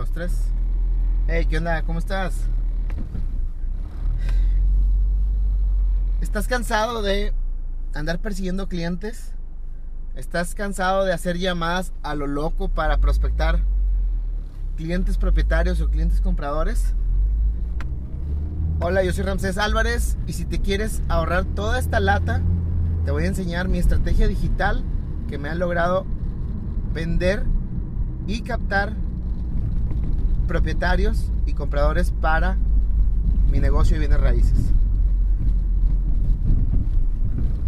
dos, tres. Hey, ¿qué onda? ¿Cómo estás? ¿Estás cansado de andar persiguiendo clientes? ¿Estás cansado de hacer llamadas a lo loco para prospectar clientes propietarios o clientes compradores? Hola, yo soy Ramsés Álvarez y si te quieres ahorrar toda esta lata, te voy a enseñar mi estrategia digital que me ha logrado vender y captar propietarios y compradores para mi negocio de bienes raíces.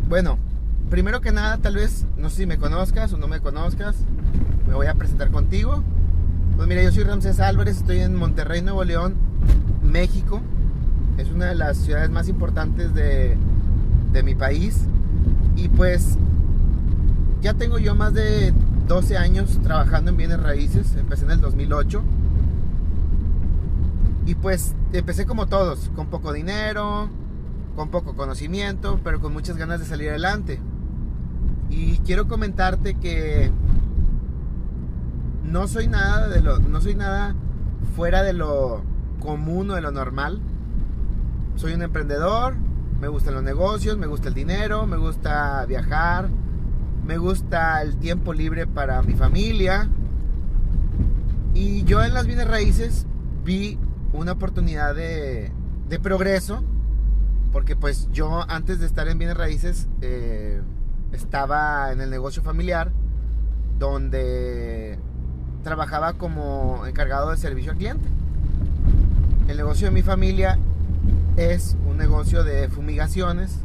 Bueno, primero que nada, tal vez, no sé si me conozcas o no me conozcas, me voy a presentar contigo. Pues mira, yo soy Ramsés Álvarez, estoy en Monterrey, Nuevo León, México. Es una de las ciudades más importantes de, de mi país. Y pues ya tengo yo más de 12 años trabajando en bienes raíces, empecé en el 2008. Y pues empecé como todos, con poco dinero, con poco conocimiento, pero con muchas ganas de salir adelante. Y quiero comentarte que no soy nada de lo no soy nada fuera de lo común o de lo normal. Soy un emprendedor, me gustan los negocios, me gusta el dinero, me gusta viajar, me gusta el tiempo libre para mi familia. Y yo en las bienes raíces vi una oportunidad de, de progreso, porque pues yo antes de estar en bienes raíces eh, estaba en el negocio familiar, donde trabajaba como encargado de servicio al cliente. El negocio de mi familia es un negocio de fumigaciones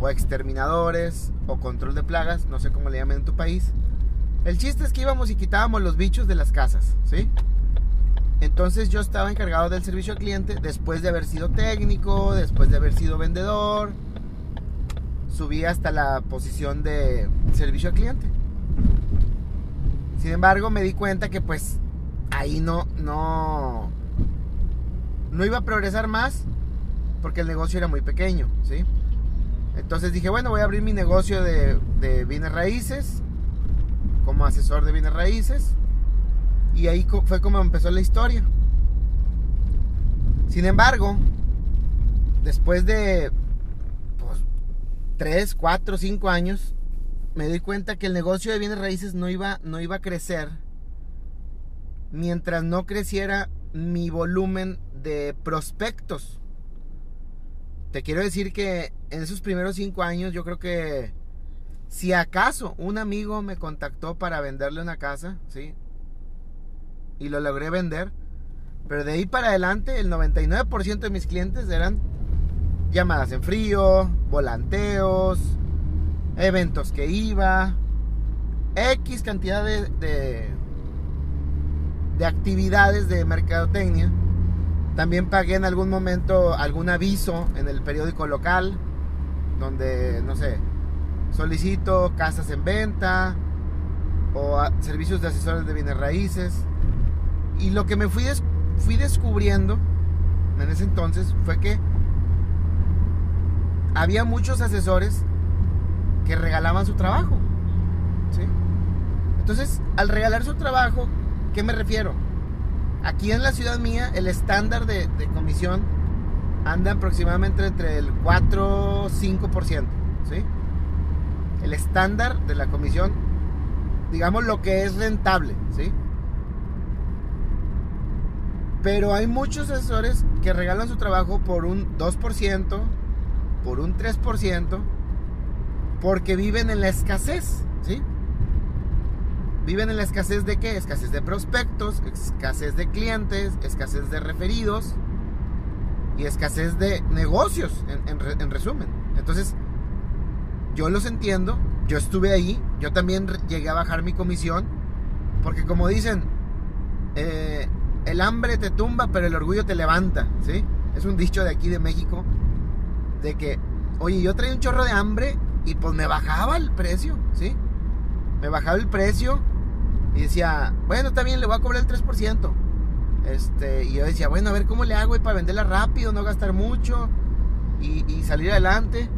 o exterminadores o control de plagas, no sé cómo le llaman en tu país. El chiste es que íbamos y quitábamos los bichos de las casas, ¿sí? Entonces yo estaba encargado del servicio al cliente después de haber sido técnico, después de haber sido vendedor. Subí hasta la posición de servicio al cliente. Sin embargo, me di cuenta que pues ahí no no no iba a progresar más porque el negocio era muy pequeño, ¿sí? Entonces dije, bueno, voy a abrir mi negocio de, de bienes raíces, como asesor de bienes raíces. Y ahí fue como empezó la historia. Sin embargo, después de pues, 3, 4, 5 años, me di cuenta que el negocio de bienes raíces no iba, no iba a crecer mientras no creciera mi volumen de prospectos. Te quiero decir que en esos primeros cinco años yo creo que si acaso un amigo me contactó para venderle una casa, ¿sí? Y lo logré vender. Pero de ahí para adelante el 99% de mis clientes eran llamadas en frío, volanteos, eventos que iba, X cantidad de, de, de actividades de mercadotecnia también pagué en algún momento algún aviso en el periódico local, donde, no sé, solicito casas en venta o servicios de asesores de bienes raíces. Y lo que me fui, fui descubriendo en ese entonces fue que había muchos asesores que regalaban su trabajo. ¿sí? Entonces, al regalar su trabajo, ¿qué me refiero? Aquí en la ciudad mía, el estándar de, comisión anda aproximadamente entre el 4 5%. ¿sí? El estándar de la comisión, digamos lo que es rentable. ¿sí? Pero hay muchos asesores que regalan su trabajo por un 2%, por un 3%, porque viven en la escasez. ¿sí? Viven en la escasez de qué? Escasez de prospectos, escasez de clientes, escasez de referidos y escasez de negocios, en, resumen. Entonces, yo los entiendo, yo estuve ahí, yo también llegué a bajar mi comisión, porque como dicen, eh, el hambre te tumba, pero el orgullo te levanta, ¿sí? Es un dicho de aquí de México, de que, oye, yo traía un chorro de hambre y pues me bajaba el precio, ¿sí? Me bajaba el precio y decía, bueno, está bien, le voy a cobrar el 3%. Este, y yo decía, bueno, a ver cómo le hago para venderla rápido, no gastar mucho y, salir adelante.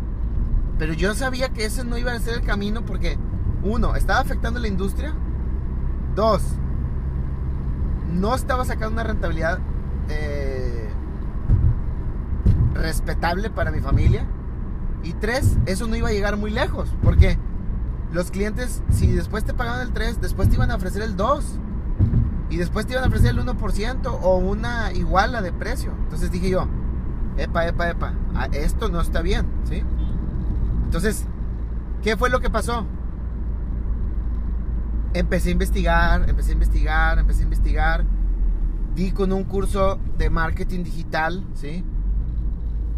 Pero yo sabía que ese no iba a ser el camino porque, uno, estaba afectando la industria. Dos, no estaba sacando una rentabilidad eh, respetable para mi familia. Y tres, eso no iba a llegar muy lejos. Porque los clientes, si después te pagaban el 3, después te iban a ofrecer el 2. Y después te iban a ofrecer el 1% o una iguala de precio. Entonces dije yo, epa, epa, epa, esto no está bien, ¿sí? Entonces, ¿qué fue lo que pasó? Empecé a investigar, empecé a investigar, empecé a investigar. Di con un curso de marketing digital, ¿sí?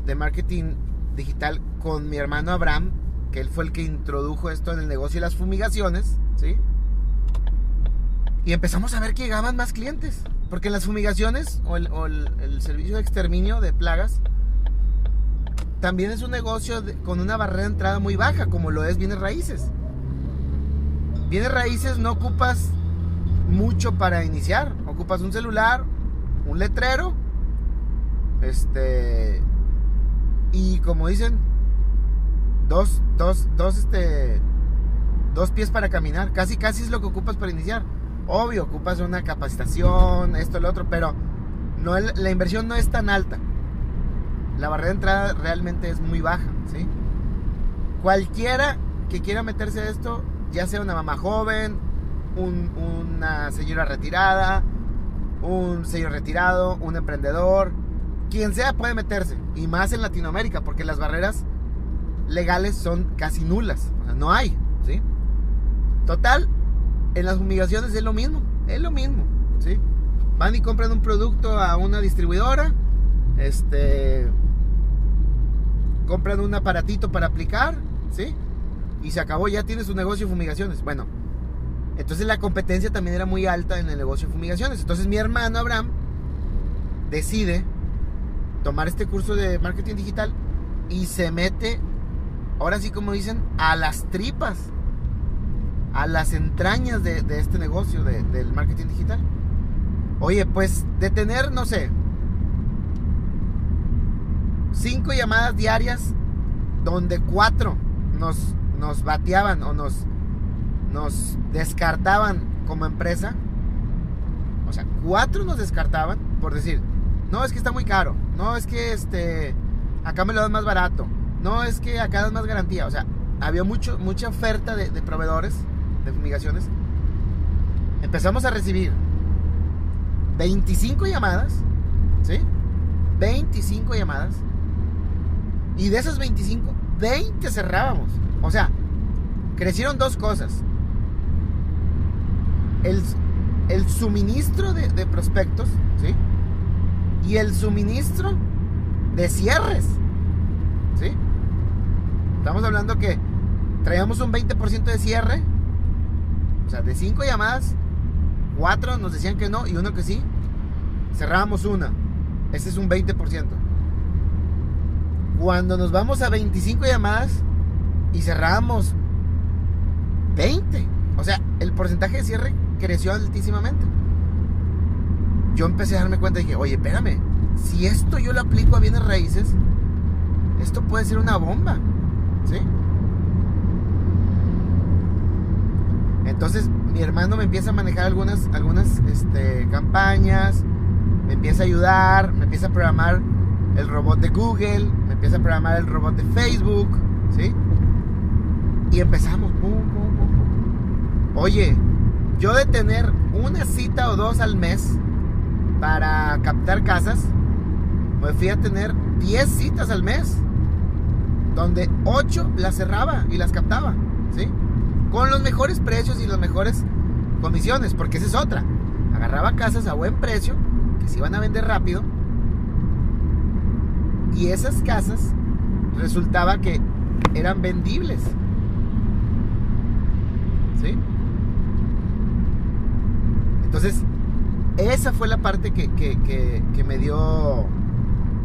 De marketing digital con mi hermano Abraham, que él fue el que introdujo esto en el negocio de las fumigaciones, ¿sí? Y empezamos a ver que llegaban más clientes. Porque las fumigaciones o el, servicio de exterminio de plagas también es un negocio con una barrera de entrada muy baja, como lo es bienes raíces. Bienes raíces no ocupas mucho para iniciar. Ocupas un celular, un letrero, este, y como dicen, dos, dos, dos, este, dos pies para caminar. Casi, casi es lo que ocupas para iniciar. Obvio, ocupas una capacitación, esto, lo otro, pero no, la inversión no es tan alta. La barrera de entrada realmente es muy baja, ¿sí? Cualquiera que quiera meterse a esto, ya sea una mamá joven, una señora retirada, un señor retirado, un emprendedor, quien sea puede meterse. Y más en Latinoamérica, porque las barreras legales son casi nulas. O sea, no hay, ¿sí? Total, en las fumigaciones es lo mismo, es lo mismo, ¿sí? Van y compran un producto a una distribuidora, este, compran un aparatito para aplicar, ¿sí? Y se acabó, ya tiene su negocio de fumigaciones. Bueno, entonces la competencia también era muy alta en el negocio de fumigaciones. Entonces mi hermano Abraham decide tomar este curso de marketing digital y se mete, ahora sí como dicen, a las tripas a las entrañas de, este negocio del marketing digital. Oye, pues de tener, no sé, cinco llamadas diarias donde cuatro nos, nos bateaban o nos, nos descartaban como empresa. O sea, cuatro nos descartaban por decir, no, es que está muy caro. No, es que este, acá me lo dan más barato. No, es que acá dan más garantía. O sea, había mucho, mucha oferta de, de proveedores de fumigaciones, empezamos a recibir 25 llamadas, ¿sí? 25 llamadas. Y de esas 25, 20 cerrábamos. O sea, crecieron dos cosas. El, el suministro de, prospectos, ¿sí? Y el suministro de cierres, ¿sí? Estamos hablando que traíamos un 20% de cierre o sea, de cinco llamadas, cuatro nos decían que no y uno que sí. Cerrábamos una. Ese es un 20%. Cuando nos vamos a 25 llamadas y cerramos 20. O sea, el porcentaje de cierre creció altísimamente. Yo empecé a darme cuenta y dije, oye, espérame, si esto yo lo aplico a bienes raíces, esto puede ser una bomba. ¿Sí? Entonces mi hermano me empieza a manejar algunas, algunas este, campañas, me empieza a ayudar, me empieza a programar el robot de Google, me empieza a programar el robot de Facebook, ¿sí? Y empezamos. Oye, yo de tener una cita o dos al mes para captar casas, me fui a tener 10 citas al mes, donde 8 las cerraba y las captaba, ¿sí? con los mejores precios y las mejores comisiones, porque esa es otra. Agarraba casas a buen precio, que se iban a vender rápido, y esas casas resultaba que eran vendibles. Entonces, esa fue la parte que, que me dio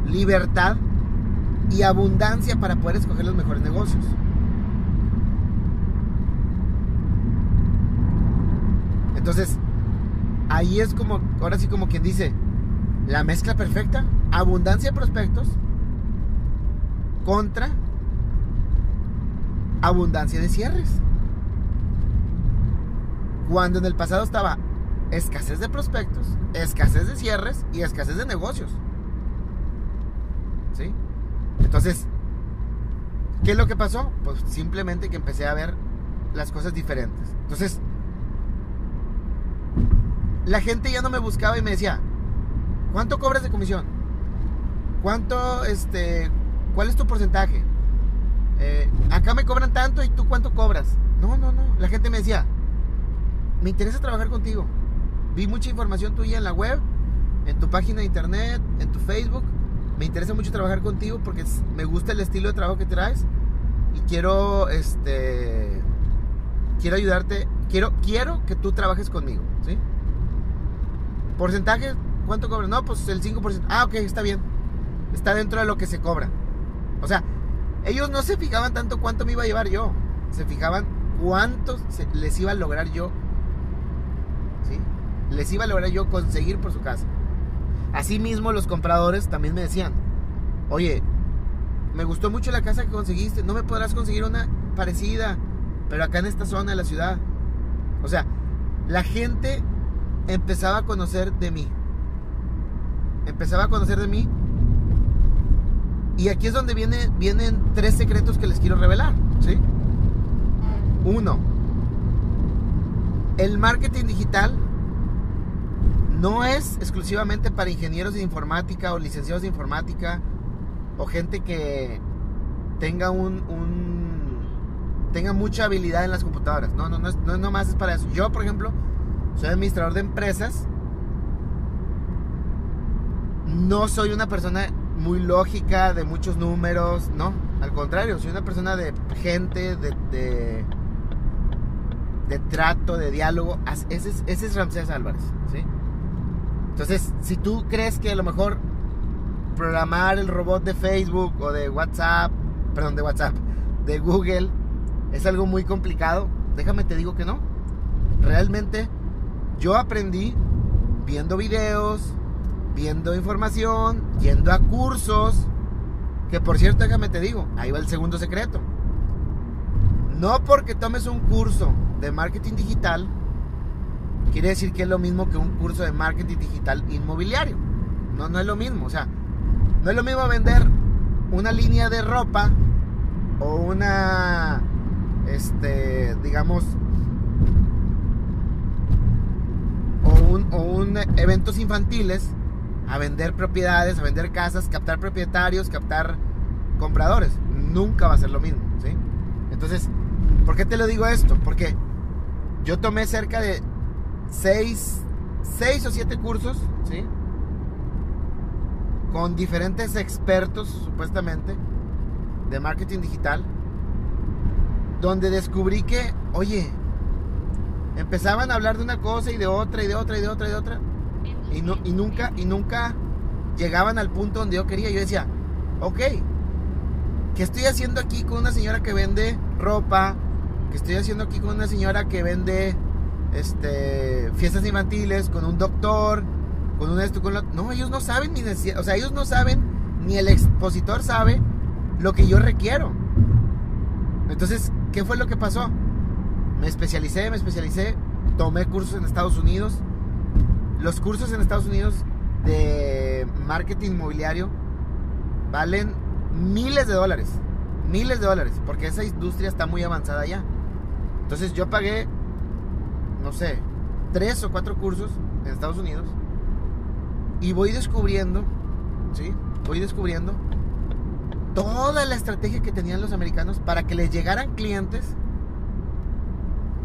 libertad y abundancia para poder escoger los mejores negocios. Entonces, ahí es como, ahora sí como quien dice, la mezcla perfecta, abundancia de prospectos contra abundancia de cierres. Cuando en el pasado estaba escasez de prospectos, escasez de cierres y escasez de negocios. ¿Sí? Entonces, ¿qué es lo que pasó? Pues simplemente que empecé a ver las cosas diferentes. Entonces, la gente ya no me buscaba y me decía, ¿cuánto cobras de comisión? ¿Cuánto, este, cuál es tu porcentaje? Eh, acá me cobran tanto y tú cuánto cobras. No, no, no. La gente me decía, me interesa trabajar contigo. Vi mucha información tuya en la web, en tu página de internet, en tu Facebook. Me interesa mucho trabajar contigo porque me gusta el estilo de trabajo que traes y quiero, este, quiero ayudarte. Quiero, quiero que tú trabajes conmigo, ¿sí? ¿Porcentaje? ¿Cuánto cobras? No, pues el 5%. Ah, ok, está bien. Está dentro de lo que se cobra. O sea, ellos no se fijaban tanto cuánto me iba a llevar yo. Se fijaban cuánto les iba a lograr yo. Les iba a lograr yo conseguir por su casa. Asimismo, los compradores también me decían, oye, me gustó mucho la casa que conseguiste, no me podrás conseguir una parecida, pero acá en esta zona de la ciudad. O sea, la gente empezaba a conocer de mí. Empezaba a conocer de mí y aquí es donde viene, vienen tres secretos que les quiero revelar. ¿sí? Uno, el marketing digital no es exclusivamente para ingenieros de informática o licenciados de informática o gente que tenga un, tenga mucha habilidad en las computadoras. No, no, no es, no nomás es para eso. Yo, por ejemplo, soy administrador de empresas. No soy una persona muy lógica, de muchos números, no, al contrario, soy una persona de gente, de, de, trato, de diálogo, ese es, ese es Ramsés Álvarez, ¿sí? Entonces, si tú crees que a lo mejor programar el robot de Facebook o de WhatsApp, perdón, de WhatsApp, de Google, es algo muy complicado, déjame te digo que no. Realmente yo aprendí viendo videos, viendo información, yendo a cursos. Que por cierto, déjame te digo, ahí va el segundo secreto. No porque tomes un curso de marketing digital, quiere decir que es lo mismo que un curso de marketing digital inmobiliario. No, no es lo mismo. O sea, no es lo mismo vender una línea de ropa o una, este, digamos, o un, o un eventos infantiles a vender propiedades, a vender casas, captar propietarios, captar compradores. Nunca va a ser lo mismo, ¿sí? Entonces, ¿por qué te lo digo esto? Porque yo tomé cerca de 6, seis o 7 cursos, ¿sí? Con diferentes expertos, supuestamente, de marketing digital, donde descubrí que, oye, empezaban a hablar de una cosa y de otra y de otra y de otra y de otra y, no, y nunca, y nunca llegaban al punto donde yo quería. Yo decía, ok, ¿qué estoy haciendo aquí con una señora que vende ropa? ¿Qué estoy haciendo aquí con una señora que vende este, fiestas infantiles? Con un doctor, con un esto, con lo... No, ellos no saben ni O sea, ellos no saben, ni el expositor sabe lo que yo requiero. Entonces, ¿qué fue lo que pasó? Me especialicé, me especialicé, tomé cursos en Estados Unidos, los cursos en Estados Unidos de marketing inmobiliario valen miles de dólares. Miles de dólares. Porque esa industria está muy avanzada ya. Entonces yo pagué, no sé, tres o cuatro cursos en Estados Unidos. Y voy descubriendo, ¿sí? Voy descubriendo toda la estrategia que tenían los americanos para que les llegaran clientes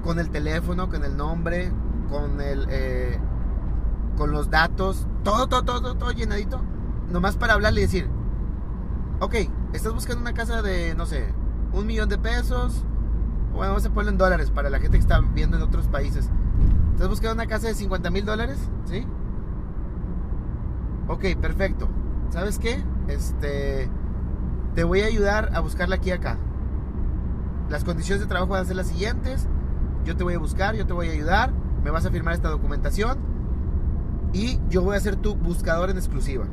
con el teléfono, con el nombre, con el... Eh, con los datos, todo, todo, todo, todo llenadito, nomás para hablarle y decir, ok, estás buscando una casa de, no sé, un millón de pesos, bueno, vamos a ponerlo en dólares para la gente que está viendo en otros países. ¿Estás buscando una casa de 50 mil dólares? ¿Sí? Ok, perfecto. ¿Sabes qué? Este, te voy a ayudar a buscarla aquí acá. Las condiciones de trabajo van a ser las siguientes. Yo te voy a buscar, yo te voy a ayudar. Me vas a firmar esta documentación y yo voy a ser tu buscador en exclusiva.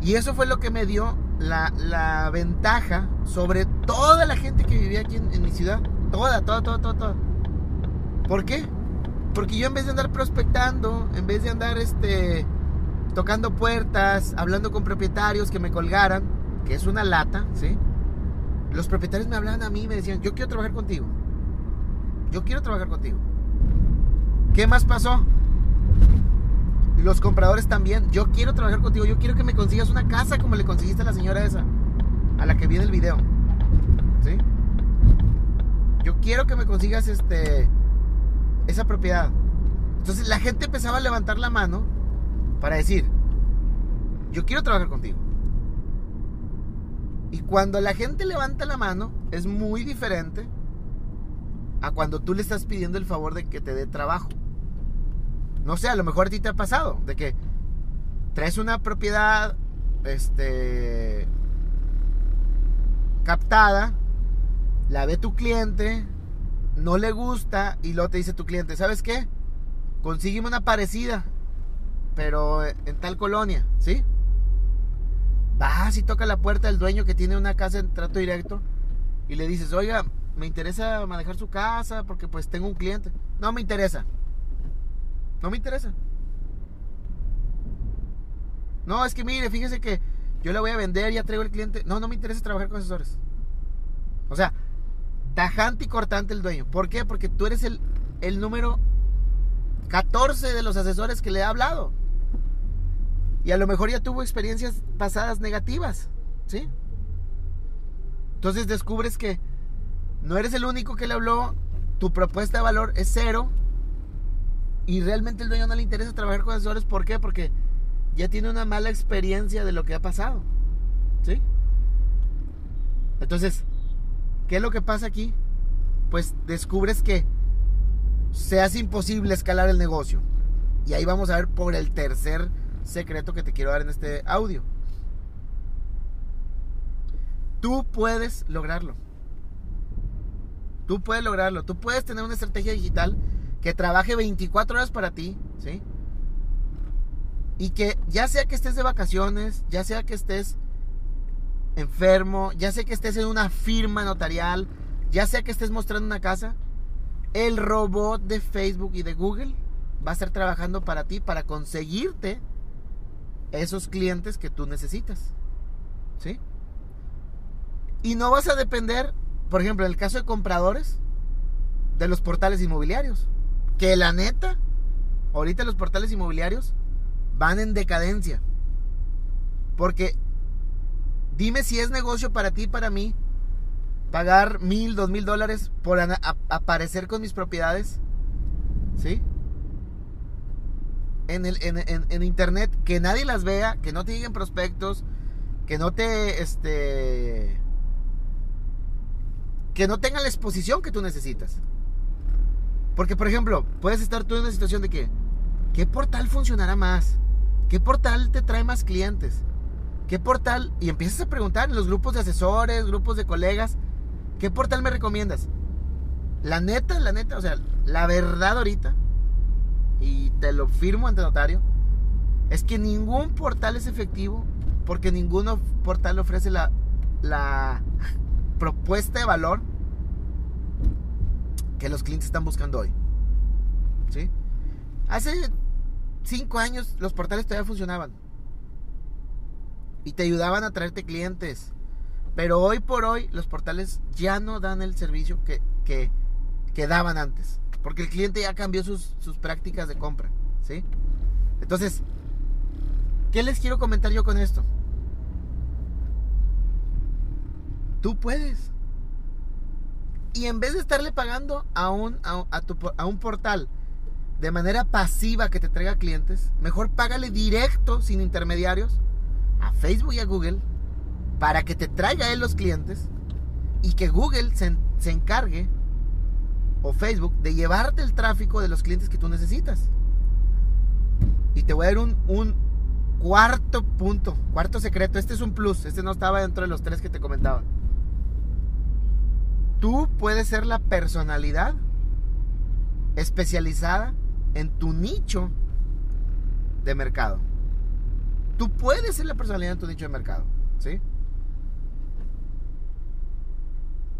Y eso fue lo que me dio la, ventaja sobre toda la gente que vivía aquí en, mi ciudad. Toda, toda, toda, toda, toda. ¿Por qué? Porque yo en vez de andar prospectando, en vez de andar este tocando puertas, hablando con propietarios que me colgaran, que es una lata, ¿sí? Los propietarios me hablaban a mí y me decían, yo quiero trabajar contigo. Yo quiero trabajar contigo. ¿Qué más pasó? Los compradores también, yo quiero trabajar contigo, yo quiero que me consigas una casa como le conseguiste a la señora esa, a la que vi el video. ¿Sí? Yo quiero que me consigas este esa propiedad. Entonces la gente empezaba a levantar la mano para decir, yo quiero trabajar contigo. Y cuando la gente levanta la mano, es muy diferente a cuando tú le estás pidiendo el favor de que te dé trabajo. No sé, a lo mejor a ti te ha pasado, de que traes una propiedad, este, captada, la ve tu cliente, no le gusta y luego te dice tu cliente, ¿sabes qué? Consígueme una parecida, pero en tal colonia, ¿sí? Vas y toca la puerta del dueño que tiene una casa en trato directo y le dices, oiga, me interesa manejar su casa porque pues tengo un cliente. No me interesa. No me interesa. No, es que mire, fíjese que yo la voy a vender, ya traigo el cliente. No, no me interesa trabajar con asesores. O sea, tajante y cortante el dueño. ¿Por qué? Porque tú eres el, el número 14 de los asesores que le ha hablado. Y a lo mejor ya tuvo experiencias pasadas negativas. ¿Sí? Entonces descubres que no eres el único que le habló, tu propuesta de valor es cero y realmente el dueño no le interesa trabajar con asesores. ¿Por qué? Porque ya tiene una mala experiencia de lo que ha pasado. ¿Sí? Entonces, ¿qué es lo que pasa aquí? Pues descubres que se hace imposible escalar el negocio. Y ahí vamos a ver por el tercer secreto que te quiero dar en este audio. Tú puedes lograrlo. Tú puedes lograrlo. Tú puedes tener una estrategia digital que trabaje 24 horas para ti, ¿sí? Y que ya sea que estés de vacaciones, ya sea que estés enfermo, ya sea que estés en una firma notarial, ya sea que estés mostrando una casa, el robot de Facebook y de Google va a estar trabajando para ti, para conseguirte esos clientes que tú necesitas. ¿Sí? Y no vas a depender por ejemplo, en el caso de compradores, de los portales inmobiliarios. Que la neta, ahorita los portales inmobiliarios van en decadencia. Porque dime si es negocio para ti para mí pagar mil, dos mil dólares por aparecer con mis propiedades. ¿Sí? En, el, en, internet, que nadie las vea, que no te lleguen prospectos, que no te, este, que no tengan la exposición que tú necesitas. Porque, por ejemplo, puedes estar tú en una situación de que, ¿qué portal funcionará más? ¿Qué portal te trae más clientes? ¿Qué portal? Y empiezas a preguntar en los grupos de asesores, grupos de colegas, ¿qué portal me recomiendas? La neta, la neta, o sea, la verdad ahorita, y te lo firmo ante notario, es que ningún portal es efectivo porque ningún portal ofrece la, la propuesta de valor que los clientes están buscando hoy. ¿Sí? Hace cinco años los portales todavía funcionaban. Y te ayudaban a traerte clientes. Pero hoy por hoy los portales ya no dan el servicio que, que, daban antes. Porque el cliente ya cambió sus, sus prácticas de compra. ¿Sí? Entonces, ¿qué les quiero comentar yo con esto? Tú puedes. Y en vez de estarle pagando a un, a, un portal de manera pasiva que te traiga clientes, mejor págale directo, sin intermediarios, a Facebook y a Google para que te traiga él los clientes y que Google se, se encargue, o Facebook, de llevarte el tráfico de los clientes que tú necesitas. Y te voy a dar un, un cuarto punto, cuarto secreto. Este es un plus, este no estaba dentro de los tres que te comentaba. Tú puedes ser la personalidad especializada en tu nicho de mercado. Tú puedes ser la personalidad en tu nicho de mercado, ¿sí?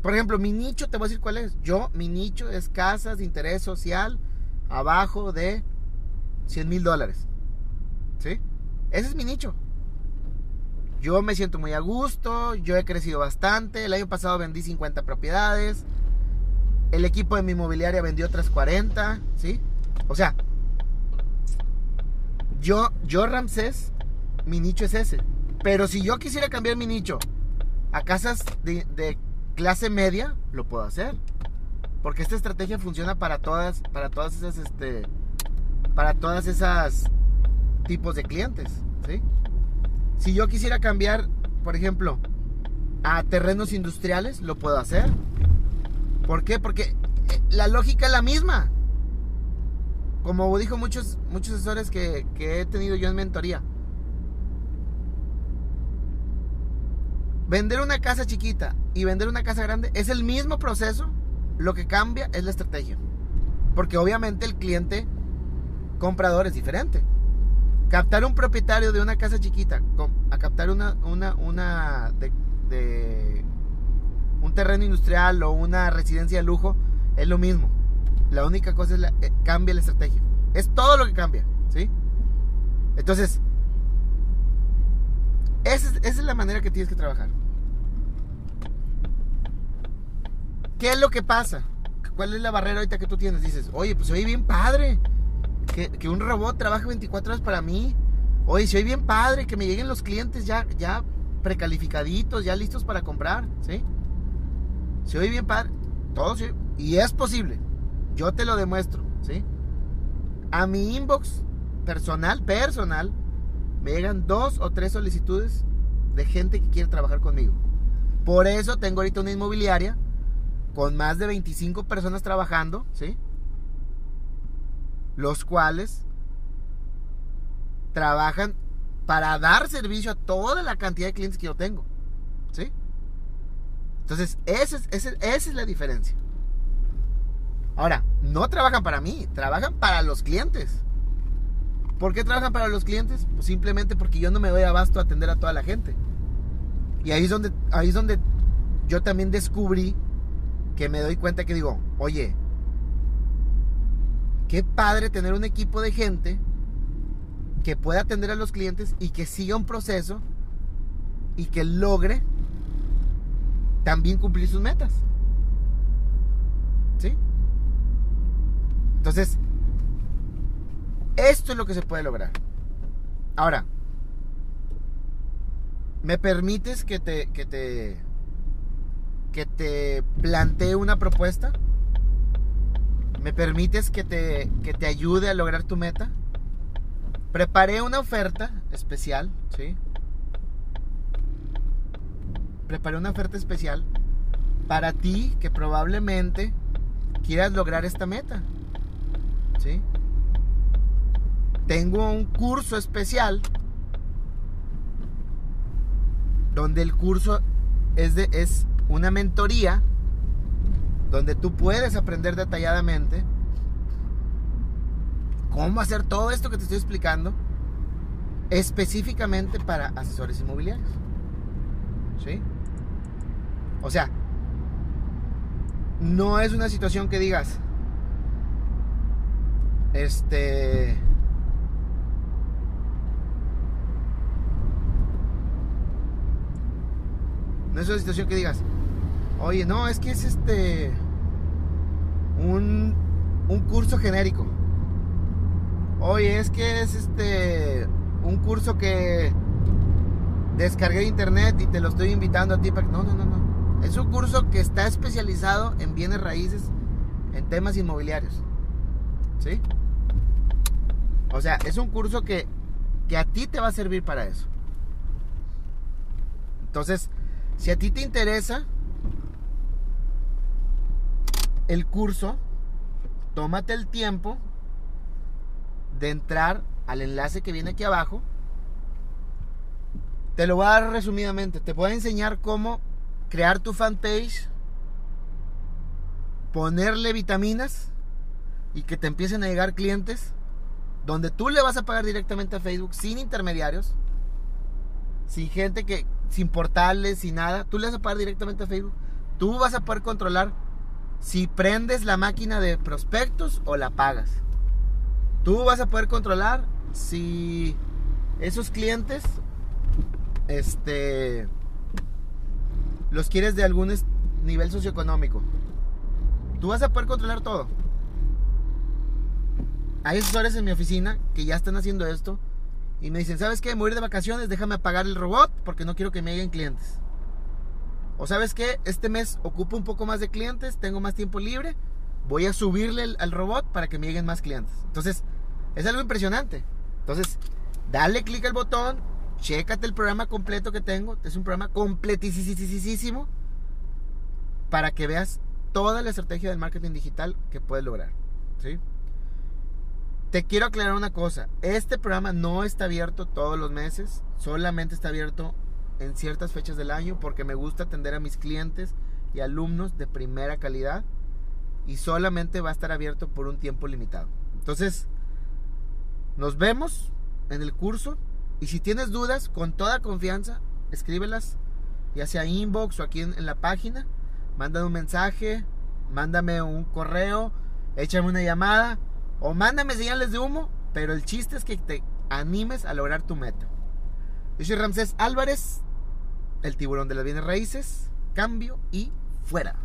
Por ejemplo, mi nicho, te voy a decir cuál es. Yo, mi nicho es casas de interés social abajo de 100 mil dólares. ¿Sí? Ese es mi nicho. Yo me siento muy a gusto, yo he crecido bastante. El año pasado vendí 50 propiedades. El equipo de mi inmobiliaria vendió otras 40, ¿sí? O sea, yo, yo Ramsés, mi nicho es ese. Pero si yo quisiera cambiar mi nicho a casas de, clase media, lo puedo hacer. Porque esta estrategia funciona para todas, para todas esas, este, para todas esas tipos de clientes, ¿sí? Si yo quisiera cambiar, por ejemplo, a terrenos industriales, lo puedo hacer. ¿Por qué? Porque eh, la lógica es la misma. Como dijo muchos, muchos asesores que, que he tenido yo en mentoría. Vender una casa chiquita y vender una casa grande es el mismo proceso. Lo que cambia es la estrategia. Porque obviamente el cliente comprador es diferente. Captar un propietario de una casa chiquita a captar una, una, una de, un terreno industrial o una residencia de lujo es lo mismo. La única cosa es la, eh, cambia la estrategia. Es todo lo que cambia, ¿sí? Entonces, esa es, la manera que tienes que trabajar. ¿Qué es lo que pasa? ¿Cuál es la barrera ahorita que tú tienes? Dices, oye, pues soy bien padre que, un robot trabaje 24 horas para mí. Oye, soy bien padre que me lleguen los clientes ya, ya precalificaditos, ya listos para comprar, ¿sí? Se oye bien padre, todo sí, y es posible. Yo te lo demuestro, ¿sí? A mi inbox personal, personal, me llegan dos o tres solicitudes de gente que quiere trabajar conmigo. Por eso tengo ahorita una inmobiliaria con más de 25 personas trabajando, ¿sí? Los cuales trabajan para dar servicio a toda la cantidad de clientes que yo tengo, ¿sí? Entonces, esa es, esa es la diferencia. Ahora, no trabajan para mí, trabajan para los clientes. ¿Por qué trabajan para los clientes? Pues simplemente porque yo no me doy abasto a atender a toda la gente. Y ahí es donde, ahí es donde yo también descubrí que me doy cuenta que digo, oye, qué padre tener un equipo de gente que pueda atender a los clientes y que siga un proceso y que logre también cumplir sus metas. ¿Sí? Entonces, esto es lo que se puede lograr. Ahora, ¿me permites que te, que te, que te plantee una propuesta? ¿Me permites que te, que te ayude a lograr tu meta? Preparé una oferta especial, ¿sí? Preparé una oferta especial para ti que probablemente quieras lograr esta meta. ¿Sí? Tengo un curso especial donde el curso es, de, es una mentoría donde tú puedes aprender detalladamente cómo hacer todo esto que te estoy explicando específicamente para asesores inmobiliarios. ¿Sí? O sea, no es una situación que digas, este... No es una situación que digas, oye, no, es que es este... Un, un curso genérico. Oye, es que es este un curso que descargué de internet y te lo estoy invitando a ti para no, no, no, no. Es un curso que está especializado en bienes raíces, en temas inmobiliarios. ¿Sí? O sea, es un curso que, que a ti te va a servir para eso. Entonces, si a ti te interesa el curso, tómate el tiempo de entrar al enlace que viene aquí abajo. Te lo voy a dar resumidamente. Te voy a enseñar cómo crear tu fanpage, ponerle vitaminas y que te empiecen a llegar clientes donde tú le vas a pagar directamente a Facebook sin intermediarios, sin gente que, sin portales, sin nada. Tú le vas a pagar directamente a Facebook Tú vas a poder controlar si prendes la máquina de prospectos o la apagas. Tú vas a poder controlar si esos clientes este los quieres de algún nivel socioeconómico. Tú vas a poder controlar todo. Hay asesores en mi oficina que ya están haciendo esto y me dicen, ¿sabes qué? Me voy a ir de vacaciones, déjame apagar el robot porque no quiero que me lleguen clientes. O sabes qué, este mes ocupo un poco más de clientes, tengo más tiempo libre, voy a subirle al robot para que me lleguen más clientes. Entonces, es algo impresionante. Entonces, dale clic al botón, chécate el programa completo que tengo. Es un programa completísimo para que veas toda la estrategia del marketing digital que puedes lograr. ¿sí? Te quiero aclarar una cosa. Este programa no está abierto todos los meses. Solamente está abierto en ciertas fechas del año porque me gusta atender a mis clientes y alumnos de primera calidad. Y solamente va a estar abierto por un tiempo limitado. Entonces, nos vemos en el curso. Y si tienes dudas, con toda confianza, escríbelas, ya sea inbox o aquí en, la página. Mándame un mensaje, mándame un correo, échame una llamada o mándame señales de humo, pero el chiste es que te animes a lograr tu meta. Yo soy Ramsés Álvarez, el tiburón de las bienes raíces, cambio y fuera.